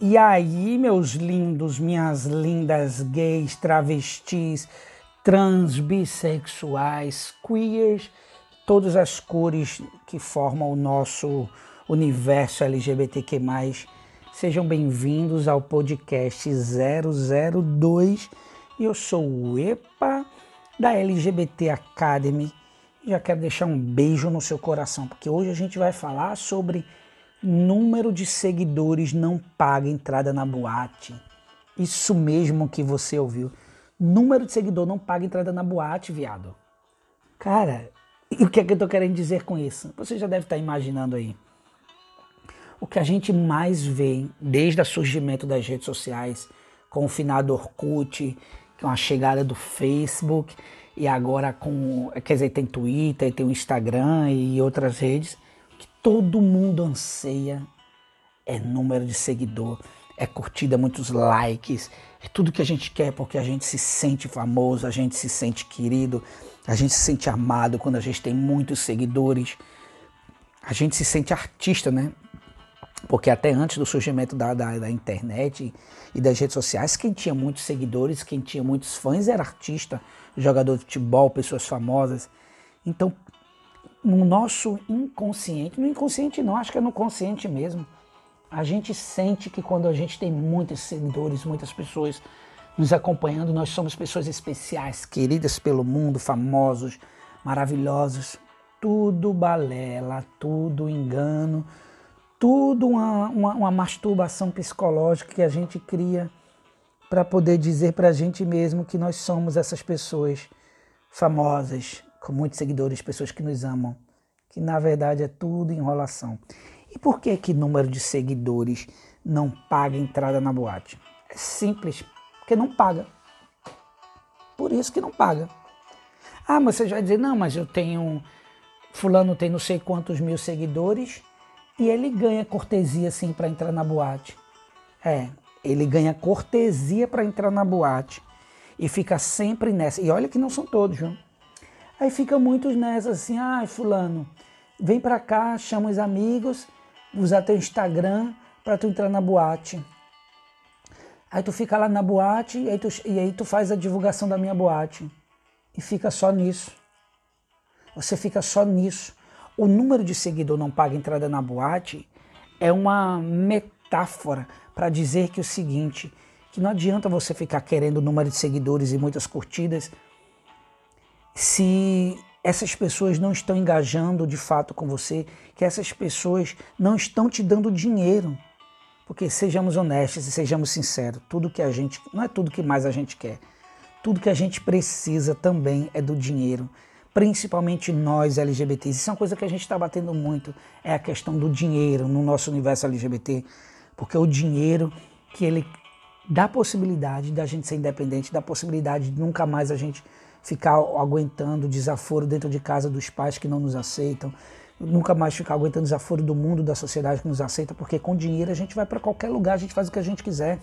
E aí, meus lindos, minhas lindas gays, travestis, trans, bissexuais, queers, todas as cores que formam o nosso universo LGBTQ+, sejam bem-vindos ao podcast 002. Eu sou o EPA da LGBT Academy. Já quero deixar um beijo no seu coração, porque hoje a gente vai falar sobre número de seguidores não paga entrada na boate. Isso mesmo que você ouviu. Número de seguidor não paga entrada na boate, viado. Cara, e o que é que eu tô querendo dizer com isso? Você já deve estar imaginando aí. O que a gente mais vê desde o surgimento das redes sociais, com o finado Orkut, com a chegada do Facebook e agora com, quer dizer, tem Twitter, tem o Instagram e outras redes, todo mundo anseia é número de seguidor, é curtida, muitos likes, é tudo que a gente quer porque a gente se sente famoso, a gente se sente querido, a gente se sente amado quando a gente tem muitos seguidores, a gente se sente artista, né? Porque até antes do surgimento da, da, da, internet e das redes sociais, quem tinha muitos seguidores, quem tinha muitos fãs era artista, jogador de futebol, pessoas famosas. Então, no nosso inconsciente, no inconsciente não, acho que é no consciente mesmo. A gente sente que quando a gente tem muitos seguidores, muitas pessoas nos acompanhando, nós somos pessoas especiais, queridas pelo mundo, famosos, maravilhosos. Tudo balela, tudo engano, tudo uma, uma, uma masturbação psicológica que a gente cria para poder dizer para a gente mesmo que nós somos essas pessoas famosas, com muitos seguidores, pessoas que nos amam, que na verdade é tudo enrolação. E por que que número de seguidores não paga entrada na boate? É simples, porque não paga. Por isso que não paga. Ah, mas você vai dizer, não, mas eu tenho. Fulano tem não sei quantos mil seguidores e ele ganha cortesia assim para entrar na boate. É, ele ganha cortesia para entrar na boate e fica sempre nessa. E olha que não são todos, viu? Aí fica muitos nessa assim, ah, fulano, vem pra cá, chama os amigos, usar teu Instagram para tu entrar na boate. Aí tu fica lá na boate e aí, tu, e aí tu faz a divulgação da minha boate. E fica só nisso. Você fica só nisso. O número de seguidor não paga entrada na boate é uma metáfora para dizer que o seguinte, que não adianta você ficar querendo o número de seguidores e muitas curtidas se essas pessoas não estão engajando de fato com você, que essas pessoas não estão te dando dinheiro. Porque sejamos honestos e sejamos sinceros, tudo que a gente, não é tudo que mais a gente quer. Tudo que a gente precisa também é do dinheiro, principalmente nós LGBTs. Isso é uma coisa que a gente está batendo muito, é a questão do dinheiro no nosso universo LGBT, porque o dinheiro que ele dá a possibilidade da gente ser independente, dá a possibilidade de nunca mais a gente ficar aguentando desaforo dentro de casa dos pais que não nos aceitam, nunca mais ficar aguentando desaforo do mundo, da sociedade que nos aceita, porque com dinheiro a gente vai para qualquer lugar, a gente faz o que a gente quiser,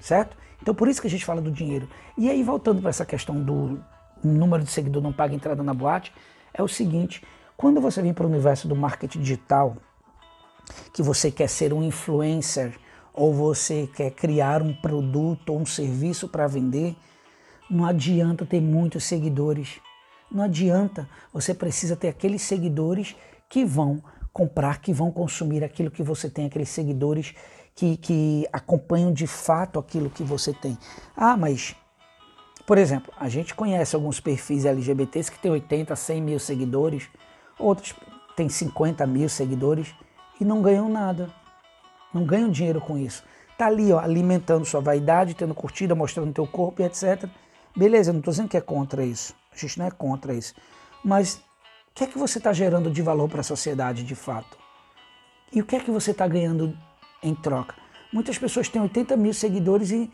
certo? Então por isso que a gente fala do dinheiro. E aí voltando para essa questão do número de seguidor não paga entrada na boate, é o seguinte, quando você vem para o universo do marketing digital, que você quer ser um influencer ou você quer criar um produto ou um serviço para vender, não adianta ter muitos seguidores. Não adianta. Você precisa ter aqueles seguidores que vão comprar, que vão consumir aquilo que você tem, aqueles seguidores que, que acompanham de fato aquilo que você tem. Ah, mas, por exemplo, a gente conhece alguns perfis LGBTs que têm 80, 100 mil seguidores, outros têm 50 mil seguidores e não ganham nada. Não ganham dinheiro com isso. Tá ali, ó, alimentando sua vaidade, tendo curtida, mostrando teu corpo e etc. Beleza, não estou dizendo que é contra isso. A gente não é contra isso. Mas o que é que você está gerando de valor para a sociedade de fato? E o que é que você está ganhando em troca? Muitas pessoas têm 80 mil seguidores e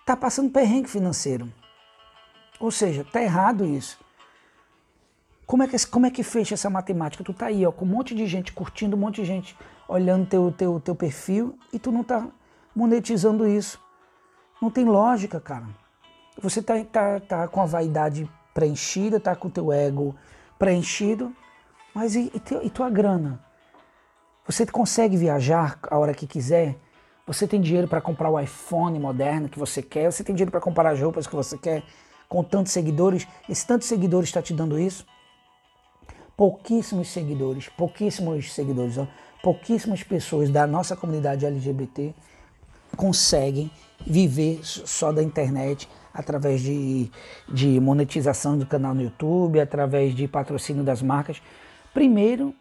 está passando perrengue financeiro. Ou seja, está errado isso. Como é, que, como é que fecha essa matemática? Tu tá aí, ó, com um monte de gente curtindo, um monte de gente olhando teu, teu, teu perfil e tu não tá monetizando isso. Não tem lógica, cara. Você tá, tá, tá com a vaidade preenchida, tá com o teu ego preenchido, mas e, e, teu, e tua grana? Você consegue viajar a hora que quiser? Você tem dinheiro para comprar o iPhone moderno que você quer? Você tem dinheiro para comprar as roupas que você quer? Com tantos seguidores? Esse tantos seguidores está te dando isso? Pouquíssimos seguidores, pouquíssimos seguidores, ó, pouquíssimas pessoas da nossa comunidade LGBT conseguem viver só da internet através de, de monetização do canal no YouTube, através de patrocínio das marcas. Primeiro,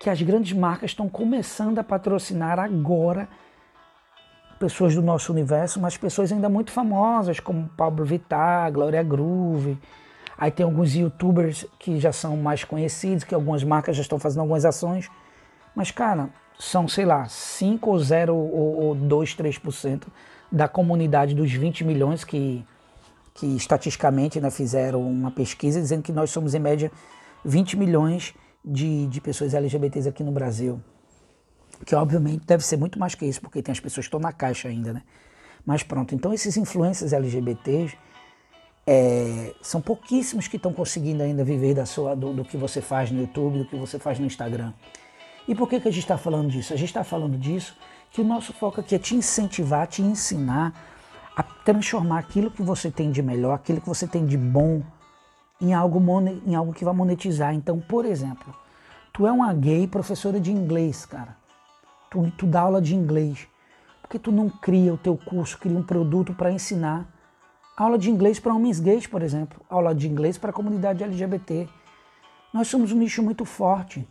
que as grandes marcas estão começando a patrocinar agora pessoas do nosso universo, mas pessoas ainda muito famosas, como Pablo Vittar, Glória Groove. Aí tem alguns youtubers que já são mais conhecidos, que algumas marcas já estão fazendo algumas ações. Mas, cara, são, sei lá, 5 ou 0 ou, ou 2, 3% da comunidade dos 20 milhões que, que estatisticamente né, fizeram uma pesquisa dizendo que nós somos, em média, 20 milhões de, de pessoas LGBTs aqui no Brasil que obviamente deve ser muito mais que isso, porque tem as pessoas que estão na caixa ainda, né? Mas pronto, então esses influencers LGBTs é, são pouquíssimos que estão conseguindo ainda viver da sua, do, do, que você faz no YouTube, do que você faz no Instagram. E por que, que a gente está falando disso? A gente está falando disso que o nosso foco aqui é te incentivar, te ensinar a transformar aquilo que você tem de melhor, aquilo que você tem de bom, em algo, em algo que vai monetizar. Então, por exemplo, tu é uma gay professora de inglês, cara tu, tu dá aula de inglês. Por que tu não cria o teu curso, cria um produto para ensinar? Aula de inglês para homens gays, por exemplo. Aula de inglês para a comunidade LGBT. Nós somos um nicho muito forte.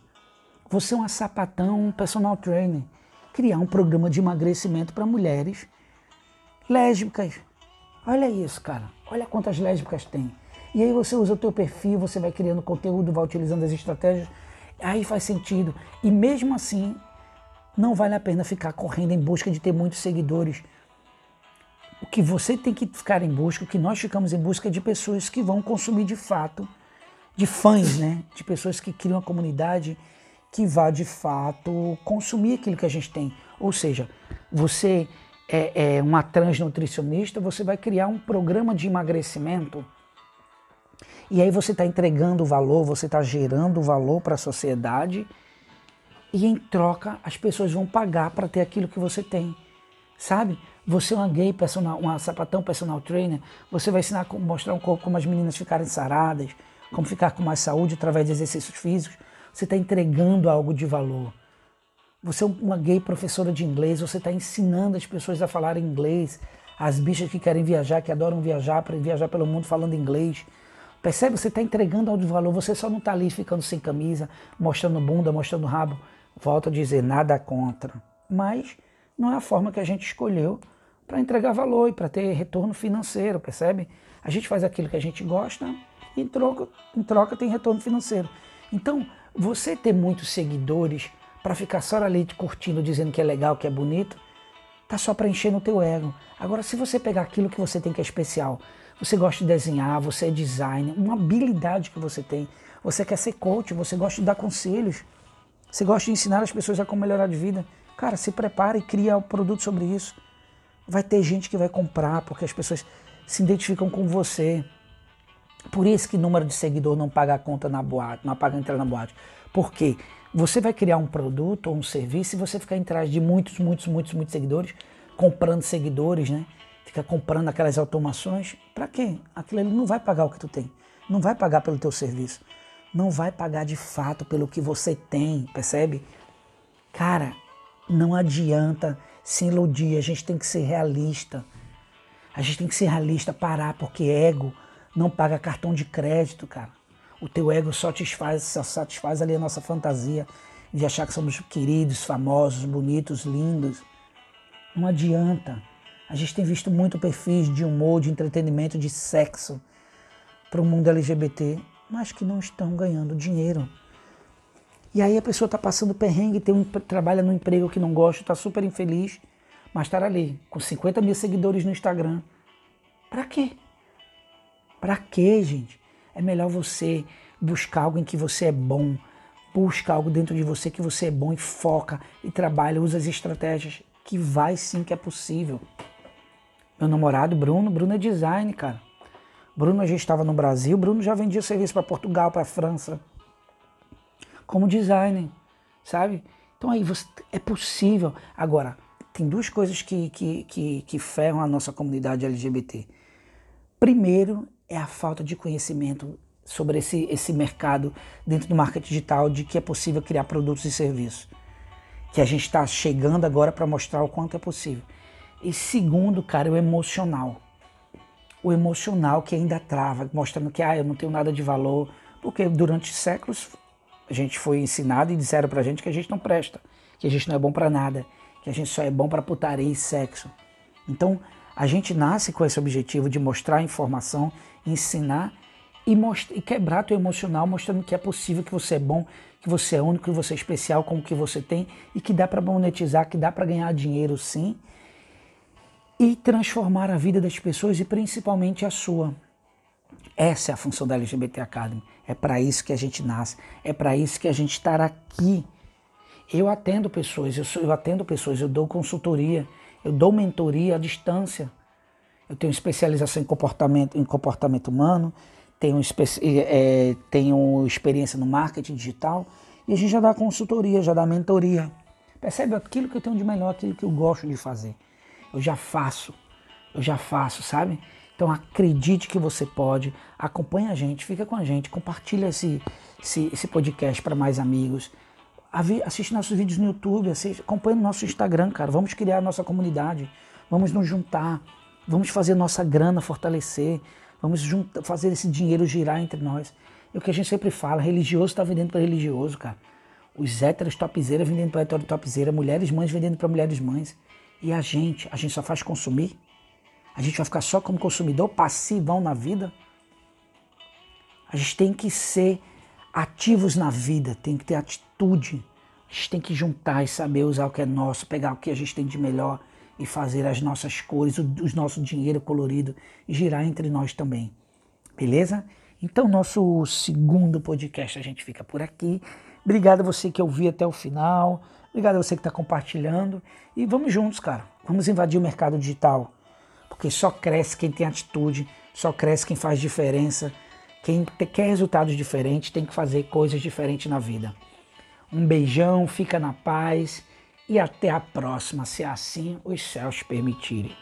Você é uma sapatão, um personal trainer. Criar um programa de emagrecimento para mulheres lésbicas. Olha isso, cara. Olha quantas lésbicas tem. E aí você usa o teu perfil, você vai criando conteúdo, vai utilizando as estratégias. Aí faz sentido. E mesmo assim, não vale a pena ficar correndo em busca de ter muitos seguidores. O que você tem que ficar em busca, o que nós ficamos em busca é de pessoas que vão consumir de fato, de fãs, né? De pessoas que criam uma comunidade que vá de fato consumir aquilo que a gente tem. Ou seja, você é, é uma transnutricionista, você vai criar um programa de emagrecimento e aí você está entregando valor, você está gerando valor para a sociedade e em troca as pessoas vão pagar para ter aquilo que você tem. Sabe? Você é uma gay, personal, uma sapatão personal trainer, você vai ensinar como mostrar um corpo como as meninas ficarem saradas, como ficar com mais saúde através de exercícios físicos. Você está entregando algo de valor. Você é uma gay professora de inglês, você está ensinando as pessoas a falar inglês, as bichas que querem viajar, que adoram viajar, para viajar pelo mundo falando inglês. Percebe? Você está entregando algo de valor, você só não está ali ficando sem camisa, mostrando bunda, mostrando rabo. Volto a dizer, nada contra, mas não é a forma que a gente escolheu para entregar valor e para ter retorno financeiro, percebe? A gente faz aquilo que a gente gosta e em troca, em troca tem retorno financeiro. Então, você ter muitos seguidores para ficar só ali curtindo, dizendo que é legal, que é bonito, tá só para encher no teu ego. Agora, se você pegar aquilo que você tem que é especial, você gosta de desenhar, você é designer, uma habilidade que você tem, você quer ser coach, você gosta de dar conselhos, você gosta de ensinar as pessoas a como melhorar de vida? Cara, se prepare e cria um produto sobre isso. Vai ter gente que vai comprar porque as pessoas se identificam com você. Por isso que número de seguidor não paga a conta na boate, não paga entrar na boate. Por quê? Você vai criar um produto ou um serviço e você ficar atrás de muitos, muitos, muitos, muitos seguidores, comprando seguidores, né? Fica comprando aquelas automações. Para quê? Aquilo ali não vai pagar o que tu tem. Não vai pagar pelo teu serviço não vai pagar de fato pelo que você tem, percebe? Cara, não adianta se iludir, a gente tem que ser realista. A gente tem que ser realista, parar, porque ego não paga cartão de crédito, cara. O teu ego só satisfaz, só satisfaz ali a nossa fantasia de achar que somos queridos, famosos, bonitos, lindos. Não adianta. A gente tem visto muito perfis de humor, de entretenimento, de sexo para o mundo LGBT mas que não estão ganhando dinheiro. E aí a pessoa está passando perrengue, tem um, trabalha no emprego que não gosta, está super infeliz, mas está ali, com 50 mil seguidores no Instagram. Para quê? Para quê, gente? É melhor você buscar algo em que você é bom, busca algo dentro de você que você é bom e foca e trabalha, usa as estratégias que vai sim que é possível. Meu namorado Bruno, Bruno é design, cara. Bruno, gente estava no Brasil, Bruno já vendia serviço para Portugal, para França, como designer, sabe? Então aí você, é possível. Agora, tem duas coisas que, que, que, que ferram a nossa comunidade LGBT. Primeiro é a falta de conhecimento sobre esse, esse mercado dentro do marketing digital de que é possível criar produtos e serviços. Que a gente está chegando agora para mostrar o quanto é possível. E segundo, cara, o emocional. O emocional que ainda trava, mostrando que ah, eu não tenho nada de valor, porque durante séculos a gente foi ensinado e disseram pra gente que a gente não presta, que a gente não é bom para nada, que a gente só é bom para putaria e sexo. Então, a gente nasce com esse objetivo de mostrar informação, ensinar e, mostrar, e quebrar teu emocional, mostrando que é possível, que você é bom, que você é único, que você é especial com o que você tem e que dá para monetizar, que dá para ganhar dinheiro sim e transformar a vida das pessoas e principalmente a sua. Essa é a função da LGBT Academy. É para isso que a gente nasce, é para isso que a gente está aqui. Eu atendo pessoas, eu, sou, eu atendo pessoas, eu dou consultoria, eu dou mentoria à distância. Eu tenho especialização em comportamento, em comportamento humano, tenho, é, tenho experiência no marketing digital e a gente já dá consultoria, já dá mentoria. Percebe aquilo que eu tenho de melhor, aquilo que eu gosto de fazer. Eu já faço, eu já faço, sabe? Então acredite que você pode, acompanhe a gente, fica com a gente, compartilha esse, esse, esse podcast para mais amigos. Assiste nossos vídeos no YouTube, assiste, acompanhe no nosso Instagram, cara. Vamos criar a nossa comunidade, vamos nos juntar, vamos fazer nossa grana fortalecer, vamos juntar, fazer esse dinheiro girar entre nós. É o que a gente sempre fala, religioso está vendendo para religioso, cara. Os héteros topzera vendendo para hétero topzera, mulheres mães vendendo para mulheres mães. E a gente, a gente só faz consumir? A gente vai ficar só como consumidor passivão na vida? A gente tem que ser ativos na vida, tem que ter atitude. A gente tem que juntar e saber usar o que é nosso, pegar o que a gente tem de melhor e fazer as nossas cores, o, o nosso dinheiro colorido girar entre nós também. Beleza? Então, nosso segundo podcast a gente fica por aqui. Obrigado a você que ouviu até o final. Obrigado a você que está compartilhando. E vamos juntos, cara. Vamos invadir o mercado digital. Porque só cresce quem tem atitude, só cresce quem faz diferença. Quem quer resultados diferentes tem que fazer coisas diferentes na vida. Um beijão, fica na paz e até a próxima, se assim os céus permitirem.